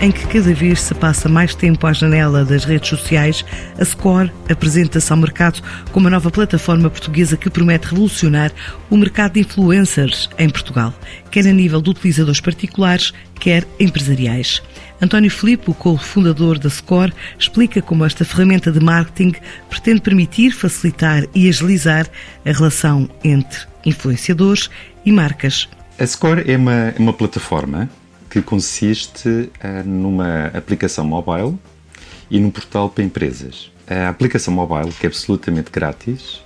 em que cada vez se passa mais tempo à janela das redes sociais, a Score apresenta-se ao mercado como uma nova plataforma portuguesa que promete revolucionar o mercado de influencers em Portugal, quer a nível de utilizadores particulares, quer empresariais. António Filipe, o co-fundador da Score, explica como esta ferramenta de marketing pretende permitir, facilitar e agilizar a relação entre influenciadores e marcas. A Score é uma, uma plataforma que consiste uh, numa aplicação mobile e num portal para empresas. A aplicação mobile, que é absolutamente grátis,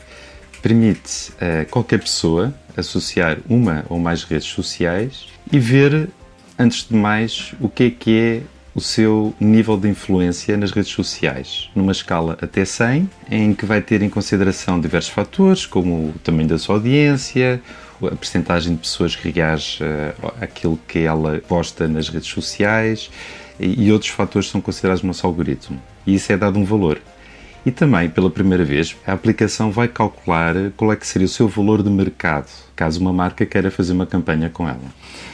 permite a uh, qualquer pessoa associar uma ou mais redes sociais e ver, antes de mais, o que é que é o seu nível de influência nas redes sociais, numa escala até 100, em que vai ter em consideração diversos fatores, como o tamanho da sua audiência, a percentagem de pessoas que reage uh, àquilo que ela posta nas redes sociais e, outros fatores são considerados no nosso algoritmo. E isso é dado um valor. E também, pela primeira vez, a aplicação vai calcular qual é que seria o seu valor de mercado, caso uma marca queira fazer uma campanha com ela.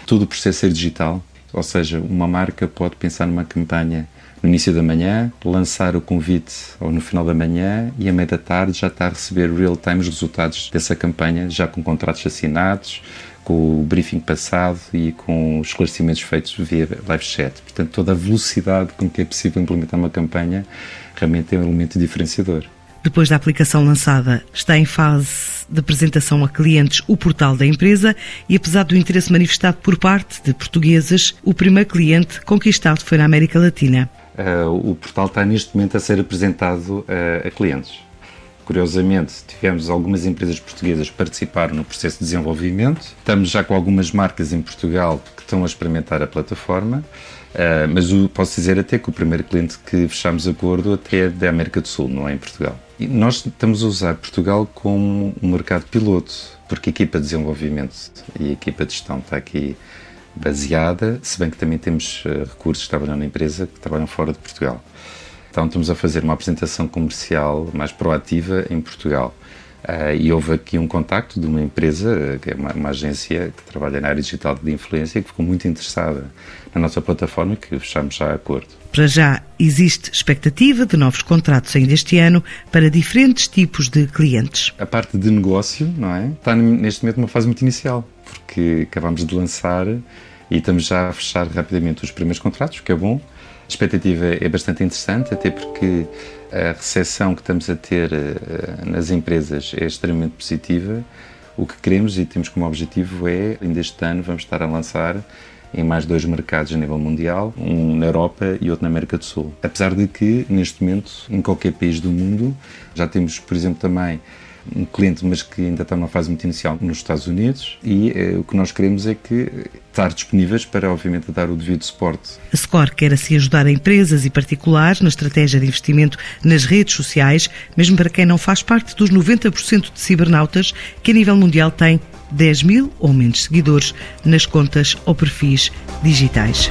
Tudo o processo ser digital, ou seja, uma marca pode pensar numa campanha no início da manhã, lançar o convite ou no final da manhã e à meia da tarde já está a receber real-time os resultados dessa campanha, já com contratos assinados, com o briefing passado e com os esclarecimentos feitos via live chat. Portanto, toda a velocidade com que é possível implementar uma campanha realmente é um elemento diferenciador. Depois da aplicação lançada, está em fase de apresentação a clientes o portal da empresa e, apesar do interesse manifestado por parte de portugueses, o primeiro cliente conquistado foi na América Latina. Uh, o portal está neste momento a ser apresentado uh, a clientes. Curiosamente, tivemos algumas empresas portuguesas que participaram no processo de desenvolvimento. Estamos já com algumas marcas em Portugal que estão a experimentar a plataforma, uh, mas o, posso dizer até que o primeiro cliente que fechamos acordo até é da América do Sul, não é em Portugal. E nós estamos a usar Portugal como um mercado piloto, porque a equipa de desenvolvimento e a equipa de gestão está aqui baseada, se bem que também temos uh, recursos que trabalham na empresa que trabalham fora de Portugal. Então estamos a fazer uma apresentação comercial mais proativa em Portugal. Uh, e houve aqui um contacto de uma empresa, uh, que é uma, uma, agência que trabalha na área digital de influência, que ficou muito interessada na nossa plataforma e que fechamos já acordo. Para já, existe expectativa de novos contratos ainda este ano para diferentes tipos de clientes. A parte de negócio, não é? Está neste momento numa fase muito inicial, porque acabamos de lançar e estamos já a fechar rapidamente os primeiros contratos, o que é bom. A expectativa é bastante interessante, até porque a recepção que estamos a ter eh, nas empresas é extremamente positiva. O que queremos e temos como objetivo é, ainda este ano, vamos estar a lançar em mais dois mercados a nível mundial, um na Europa e outro na América do Sul. Apesar de que, neste momento, em qualquer país do mundo, já temos, por exemplo, também um cliente, mas que ainda está numa fase muito inicial nos Estados Unidos e eh, o que nós queremos é que estar disponíveis para, obviamente, dar o devido suporte. A SCORE quer assim ajudar empresas e particulares na estratégia de investimento nas redes sociais, mesmo para quem não faz parte dos 90% de cibernautas que a nível mundial têm 10 mil ou menos seguidores nas contas ou perfis digitais.